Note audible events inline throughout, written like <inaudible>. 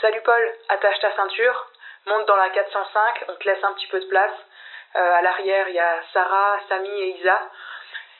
Salut Paul, attache ta ceinture, monte dans la 405, on te laisse un petit peu de place. Euh, à l'arrière, il y a Sarah, Samy et Isa.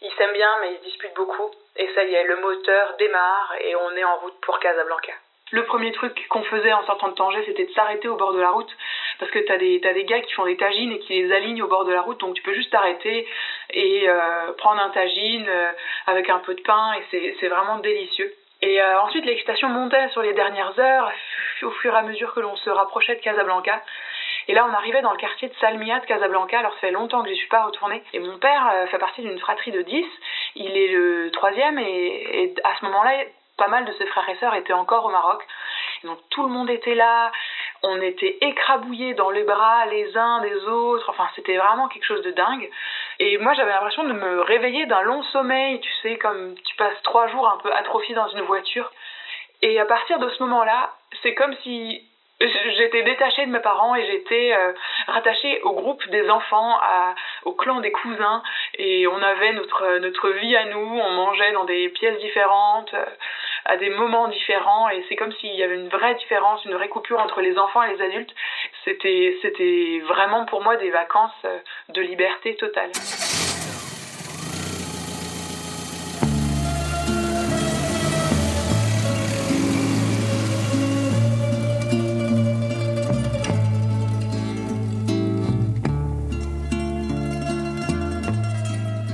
Ils s'aiment bien, mais ils se disputent beaucoup. Et ça y est, le moteur démarre et on est en route pour Casablanca. Le premier truc qu'on faisait en sortant de Tanger, c'était de s'arrêter au bord de la route. Parce que t'as des, t'as des gars qui font des tagines et qui les alignent au bord de la route. Donc tu peux juste t'arrêter et euh, prendre un tagine euh, avec un peu de pain. Et c'est vraiment délicieux. Et euh, ensuite, l'excitation montait sur les dernières heures, au fur et à mesure que l'on se rapprochait de Casablanca. Et là, on arrivait dans le quartier de Salmia de Casablanca. Alors, ça fait longtemps que je suis pas retournée. Et mon père euh, fait partie d'une fratrie de 10. Il est le troisième et, et à ce moment-là, pas mal de ses frères et sœurs étaient encore au Maroc. Donc, tout le monde était là. On était écrabouillés dans les bras les uns des autres. Enfin, c'était vraiment quelque chose de dingue. Et moi, j'avais l'impression de me réveiller d'un long sommeil. Tu sais, comme tu passes trois jours un peu atrophié dans une voiture. Et à partir de ce moment-là, c'est comme si j'étais détachée de mes parents et j'étais euh, rattachée au groupe des enfants, au clan des cousins. Et on avait notre, notre vie à nous, on mangeait dans des pièces différentes, euh, à des moments différents. Et c'est comme s'il y avait une vraie différence, une vraie coupure entre les enfants et les adultes. C'était, vraiment pour moi des vacances euh, de liberté totale.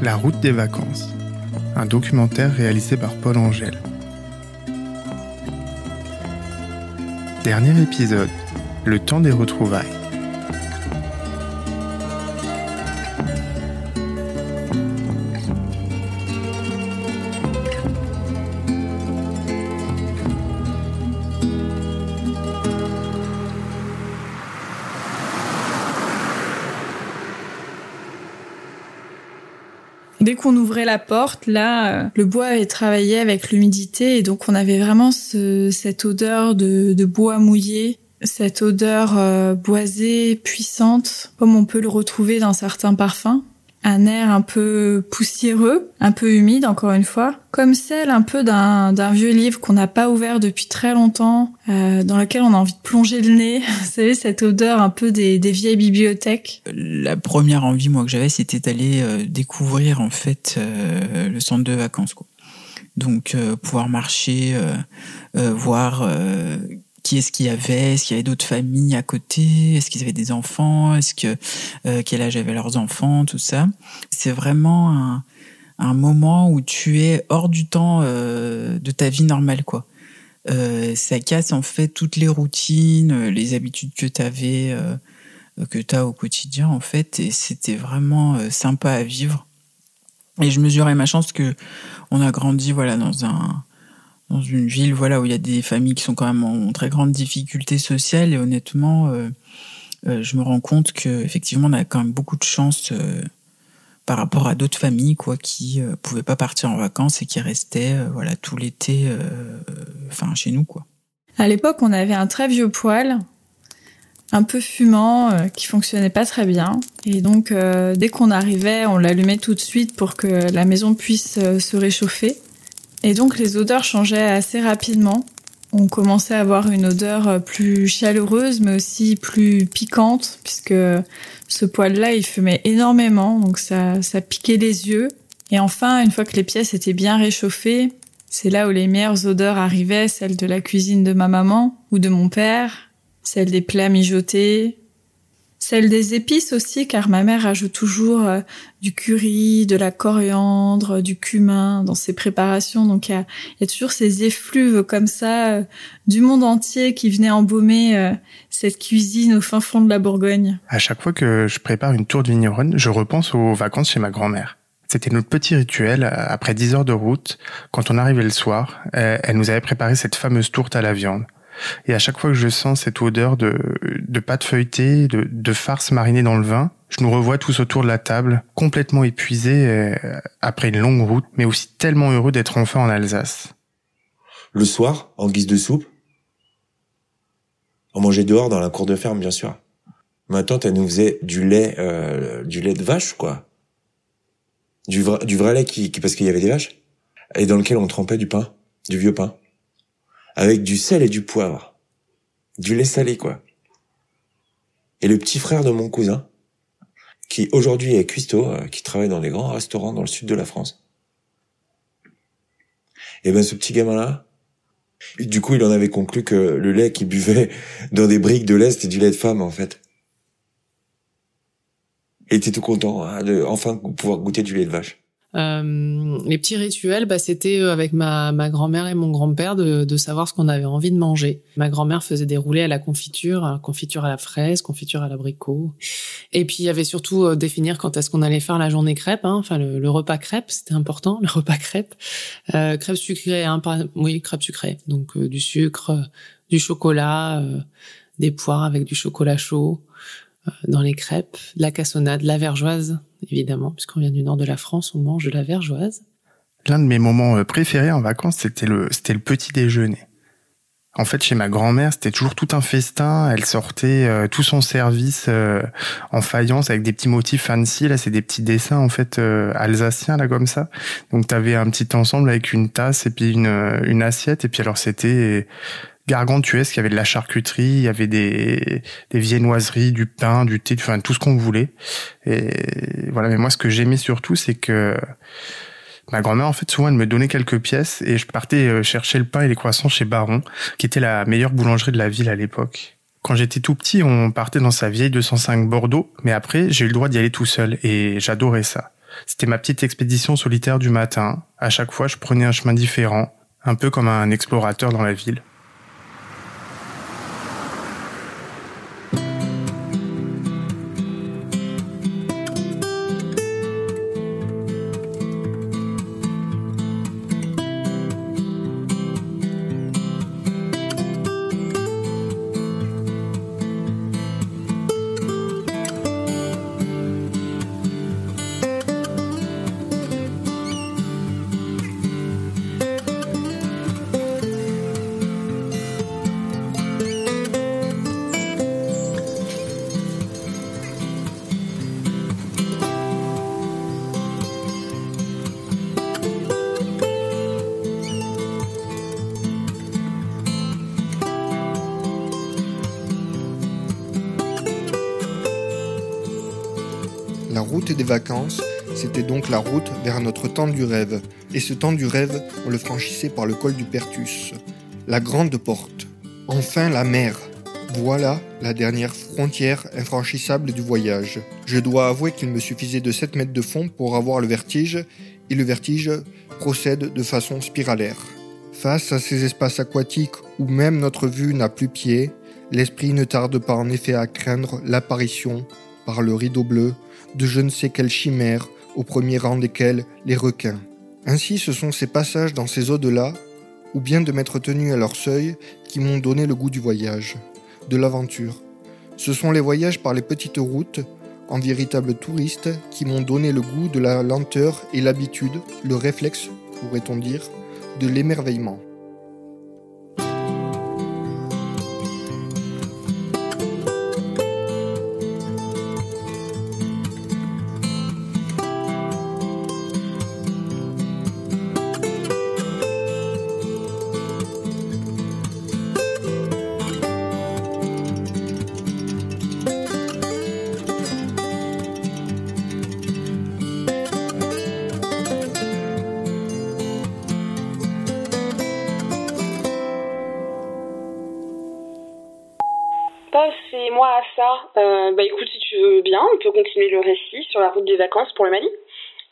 La route des vacances, un documentaire réalisé par Paul Angèle. Dernier épisode, le temps des retrouvailles. Dès qu'on ouvrait la porte, là, euh, le bois avait travaillé avec l'humidité et donc on avait vraiment ce- cette odeur de, de bois mouillé, cette odeur euh, boisée, puissante, comme on peut le retrouver dans certains parfums. Un air un peu poussiéreux, un peu humide encore une fois, comme celle un peu d'un d'un vieux livre qu'on n'a pas ouvert depuis très longtemps, euh, dans lequel on a envie de plonger le nez. <laughs> Vous savez, cette odeur un peu des, des vieilles bibliothèques. La première envie, moi, que j'avais, c'était d'aller euh, découvrir, en fait, euh, le centre de vacances, quoi. Donc, euh, pouvoir marcher, euh, voir qui est-ce qu'il y avait, est-ce qu'il y avait d'autres familles à côté, est-ce qu'ils avaient des enfants, est-ce que euh, quel âge avaient leurs enfants, tout ça. C'est vraiment un, moment où tu es hors du temps euh, de ta vie normale, quoi. Euh, ça casse en fait toutes les routines, les habitudes que tu avais, que tu as au quotidien en fait, et c'était vraiment sympa à vivre. Et je mesurais ma chance que on a grandi voilà dans un dans une ville voilà où il y a des familles qui sont quand même en très grande difficulté sociale et honnêtement euh, euh, je me rends compte que effectivement on a quand même beaucoup de chance euh, par rapport à d'autres familles quoi qui pouvaient pas partir en vacances et qui restaient voilà tout l'été enfin chez nous quoi. À l'époque, on avait un très vieux poêle, un peu fumant, euh, qui fonctionnait pas très bien. Et donc, dès qu'on arrivait, on l'allumait tout de suite pour que la maison puisse se réchauffer. Et donc, les odeurs changeaient assez rapidement. On commençait à avoir une odeur euh, plus chaleureuse, mais aussi plus piquante, puisque ce poêle-là, il fumait énormément, donc ça, ça piquait les yeux. Et enfin, une fois que les pièces étaient bien réchauffées, c'est là où les meilleures odeurs arrivaient, celles de la cuisine de ma maman ou de mon père, celles des plats mijotés, celles des épices aussi, car ma mère ajoute toujours euh, du curry, de la coriandre, du cumin dans ses préparations. Donc il y a, toujours ces effluves comme ça euh, du monde entier qui venaient embaumer euh, cette cuisine au fin fond de la Bourgogne. À chaque fois que je prépare une tour de vigneronne, je repense aux vacances chez ma grand-mère. C'était notre petit rituel, après 10 heures de route, quand on arrivait le soir, elle nous avait préparé cette fameuse tourte à la viande. Et à chaque fois que je sens cette odeur de, de pâte feuilletée, de, de farce marinée dans le vin, je nous revois tous autour de la table, complètement épuisés euh, après une longue route, mais aussi tellement heureux d'être enfin en Alsace. Le soir, en guise de soupe, on mangeait dehors dans la cour de ferme, bien sûr. Ma tante, elle nous faisait du lait, euh, du lait de vache, quoi. Du vrai, du vrai lait qui, qui parce qu'il y avait des vaches, et dans lequel on trempait du pain, du vieux pain, avec du sel et du poivre. du lait salé, quoi. Et le petit frère de mon cousin, qui aujourd'hui est cuistot, euh, qui travaille dans des grands restaurants dans le sud de la France. Et ben ce petit gamin-là, du coup, il en avait conclu que le lait qu'il buvait <laughs> dans des briques de lait, c'était du lait de femme, en fait. Il était tout content hein, de enfin pouvoir goûter du lait de vache. Euh, les petits rituels, bah, c'était euh, avec ma, ma grand-mère et mon grand-père de, de savoir ce qu'on avait envie de manger. Ma grand-mère faisait des roulés à la confiture, hein, confiture à la fraise, confiture à l'abricot. Et puis il y avait surtout euh, définir quand est-ce qu'on allait faire la journée crêpe, hein, enfin le, le, repas crêpe, c'était important, <laughs> le repas crêpe. Euh, crêpe sucrée, hein, oui, crêpe sucrée, donc du sucre, du chocolat, des poires avec du chocolat chaud dans les crêpes, la cassonade, la vergeoise, évidemment, puisqu'on vient du nord de la France, on mange de la vergeoise. L'un de mes moments euh, préférés en vacances, c'était le, petit déjeuner. En fait, chez ma grand-mère, c'était toujours tout un festin. Elle sortait euh, tout son service euh, en faïence avec des petits motifs fancy. Là, c'est des petits dessins en fait alsaciens là comme ça. Donc, t'avais un petit ensemble avec une tasse et puis une, une assiette. Et puis alors, c'était gargantuesque. Il y avait de la charcuterie, il y avait des, des viennoiseries, du pain, du thé, enfin tout ce qu'on voulait. Et voilà. Mais moi, ce que j'aimais surtout, c'est que ma grand-mère, en fait, souvent, elle me donnait quelques pièces et je partais euh, chercher le pain et les croissants chez Baron, qui était la meilleure boulangerie de la ville à l'époque. Quand j'étais tout petit, on partait dans sa vieille 205 Bordeaux, mais après, j'ai eu le droit d'y aller tout seul et j'adorais ça. C'était ma petite expédition solitaire du matin. À chaque fois, je prenais un chemin différent, un peu comme un explorateur dans la ville. Des vacances, c'était donc la route vers notre temps du rêve. Et ce temps du rêve, on le franchissait par le col du Pertus. La grande porte. Enfin la mer. Voilà la dernière frontière infranchissable du voyage. Je dois avouer qu'il me suffisait de 7 mètres de fond pour avoir le vertige, et le vertige procède de façon spiralaire. Face à ces espaces aquatiques où même notre vue n'a plus pied, l'esprit ne tarde pas en effet à craindre l'apparition, par le rideau bleu, de je ne sais quelle chimère, au premier rang desquelles les requins. Ainsi ce sont ces passages dans ces eaux-delà, ou bien de m'être tenu à leur seuil, qui m'ont donné le goût du voyage, de l'aventure. Ce sont les voyages par les petites routes, en véritable touriste, qui m'ont donné le goût de la lenteur et l'habitude, le réflexe, pourrait-on dire, de l'émerveillement. Euh, bah écoute, si tu veux bien, on peut continuer le récit sur la route des vacances pour le Mali.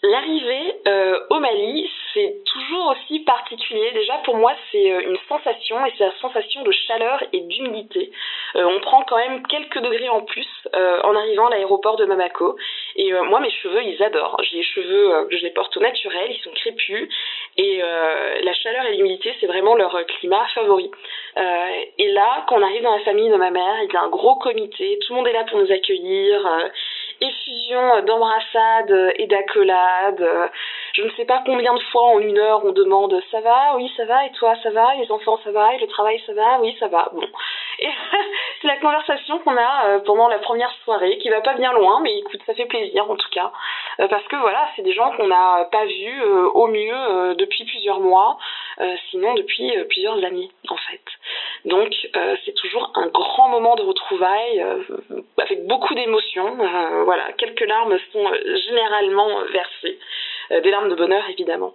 L'arrivée euh, au Mali, c'est toujours aussi particulier. Déjà, pour moi, c'est euh, une sensation, et c'est la sensation de chaleur et d'humidité. on prend quand même quelques degrés en plus en arrivant à l'aéroport de Mamako. Et moi, mes cheveux, ils adorent. J'ai les cheveux, je les porte au naturel, ils sont crépus. Et la chaleur et l'humidité, c'est vraiment leur climat favori. et là, quand on arrive dans la famille de ma mère, il y a un gros comité, tout le monde est là pour nous accueillir effusion d'embrassades et d'accolades. Je ne sais pas combien de fois en une heure on demande ça va, oui ça va, et toi ça va, les enfants ça va, et le travail ça va, oui ça va. Bon. <laughs> Et c'est la conversation qu'on a euh, pendant la première soirée, qui va pas bien loin, mais écoute, ça fait plaisir en tout cas, parce que voilà, c'est des gens qu'on n'a pas vus euh, au mieux depuis plusieurs mois, sinon depuis plusieurs années en fait. Donc c'est toujours un grand moment de retrouvailles, avec beaucoup d'émotions. voilà, quelques larmes sont généralement versées, des larmes de bonheur évidemment.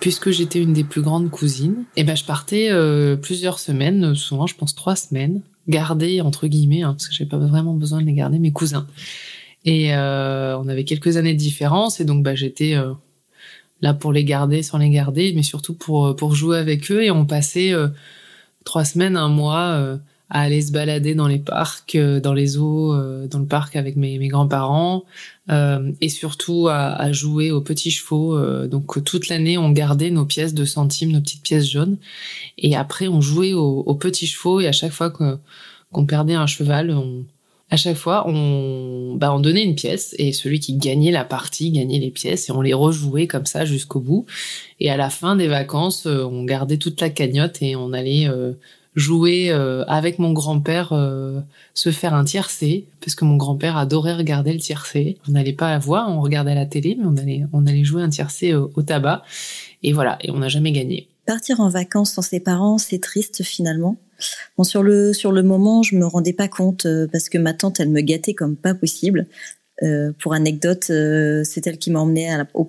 Puisque j'étais une des plus grandes cousines, et eh ben je partais euh, plusieurs semaines, souvent je pense trois semaines, garder entre guillemets, hein, parce que j'avais pas vraiment besoin de les garder, mes cousins. Et euh, on avait quelques années de différence, et donc bah j'étais euh, là pour les garder, sans les garder, mais surtout pour pour jouer avec eux, et on passait trois semaines, un mois à aller se balader dans les parcs, euh, dans les eaux, euh, dans le parc avec mes, mes grands-parents, euh, et surtout à, à, jouer aux petits chevaux. donc toute l'année, on gardait nos pièces de centimes, nos petites pièces jaunes, et après on jouait aux, aux petits chevaux. Et à chaque fois qu'on perdait un cheval, on, à chaque fois, on, bah, on donnait une pièce et celui qui gagnait la partie gagnait les pièces et on les rejouait comme ça jusqu'au bout. Et à la fin des vacances, on gardait toute la cagnotte et on allait jouer euh, avec mon grand-père, euh, se faire un tiercé, parce que mon grand-père adorait regarder le tiercé. On n'allait pas à voir, on regardait la télé, mais on allait, on allait jouer un tiercé au, au tabac. Et voilà, et on n'a jamais gagné. Partir en vacances sans ses parents, c'est triste finalement. Bon, sur le moment, je me rendais pas compte euh, parce que ma tante, elle me gâtait comme pas possible. Euh, pour anecdote, euh, c'est elle qui m'a emmenée la, au,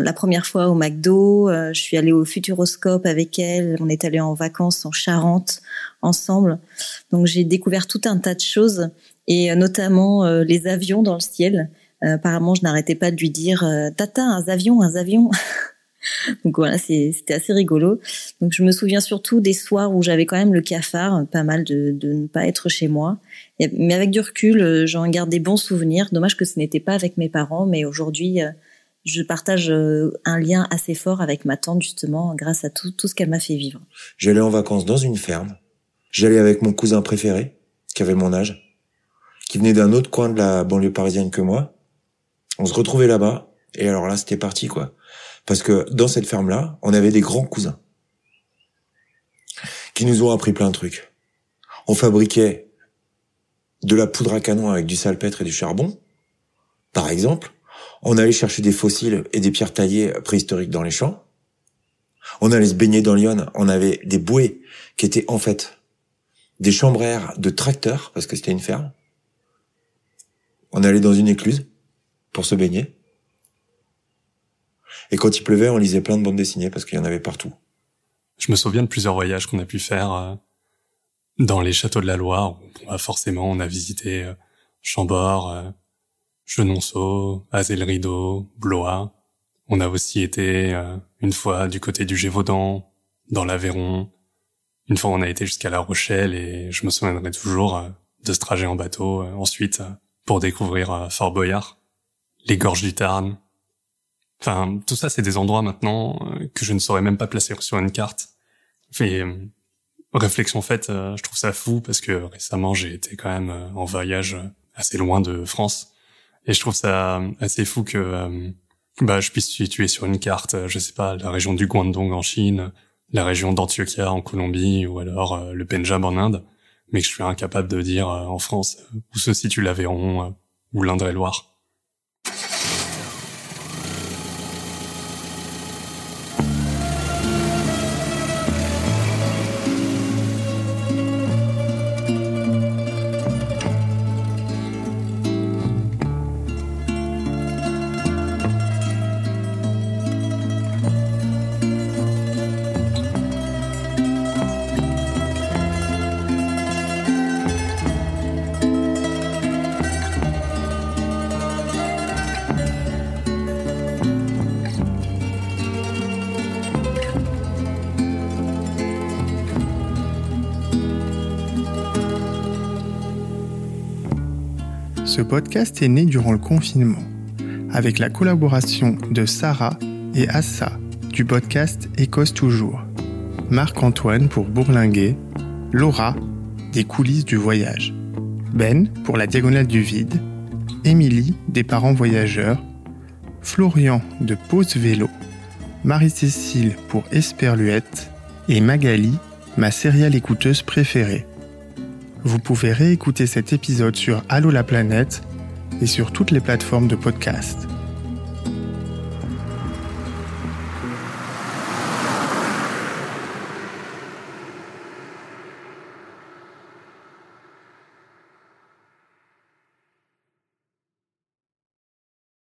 la première fois au McDo. Euh, je suis allée au Futuroscope avec elle. On est allé en vacances en Charente ensemble. Donc j'ai découvert tout un tas de choses et notamment les avions dans le ciel. apparemment, je n'arrêtais pas de lui dire "Tata, un avion, un avion." <laughs> <laughs> Donc voilà, c'était assez rigolo. Donc je me souviens surtout des soirs où j'avais quand même le cafard, pas mal de, de ne pas être chez moi. Mais avec du recul, euh, j'en garde des bons souvenirs. Dommage que ce n'était pas avec mes parents, mais aujourd'hui, euh, je partage euh, un lien assez fort avec ma tante justement grâce à tout, tout ce qu'elle m'a fait vivre. J'allais en vacances dans une ferme. J'allais avec mon cousin préféré, qui avait mon âge, qui venait d'un autre coin de la banlieue parisienne que moi. On se retrouvait là-bas, et alors là, c'était parti, quoi. Parce que dans cette ferme-là, on avait des grands cousins qui nous ont appris plein de trucs. On fabriquait de la poudre à canon avec du salpêtre et du charbon, par exemple. On allait chercher des fossiles et des pierres taillées préhistoriques dans les champs. On allait se baigner dans l'Yonne. On avait des bouées qui étaient en fait des chambres de tracteurs parce que c'était une ferme. On allait dans une écluse pour se baigner. Et quand il pleuvait, on lisait plein de bandes dessinées parce qu'il y en avait partout. Je me souviens de plusieurs voyages qu'on a pu faire euh, dans les châteaux de la Loire. forcément, on a visité euh, Chambord, euh, Genonceau, Azel-Rideau, Blois. On a aussi été une fois du côté du Gévaudan, dans l'Aveyron. Une fois, on a été jusqu'à La Rochelle et je me souviendrai toujours de ce trajet en bateau. ensuite, pour découvrir Fort Boyard, les gorges du Tarn, Enfin, tout ça, c'est des endroits maintenant euh, que je ne saurais même pas placer sur une carte. Et euh, réflexion faite, euh, je trouve ça fou parce que récemment, j'ai été quand même en voyage assez loin de France. Et je trouve ça assez fou que bah, je puisse situer sur une carte, je sais pas, la région du Guangdong en Chine, la région d'Antioquia en Colombie ou alors le Pendjab en Inde, mais que je suis incapable de dire en France où se situe l'Aveyron ou l'Indre-et-Loire. Ce podcast est né durant le confinement, avec la collaboration de Sarah et Assa du podcast Écosse Toujours, Marc-Antoine pour Bourlinguer, Laura des coulisses du voyage, Ben pour la diagonale du vide, Émilie des parents voyageurs, Florian de Pause Vélo, Marie-Cécile pour Esperluette et Magali, ma sériale écouteuse préférée. Vous pouvez réécouter cet épisode sur Allo la planète et sur toutes les plateformes de podcast.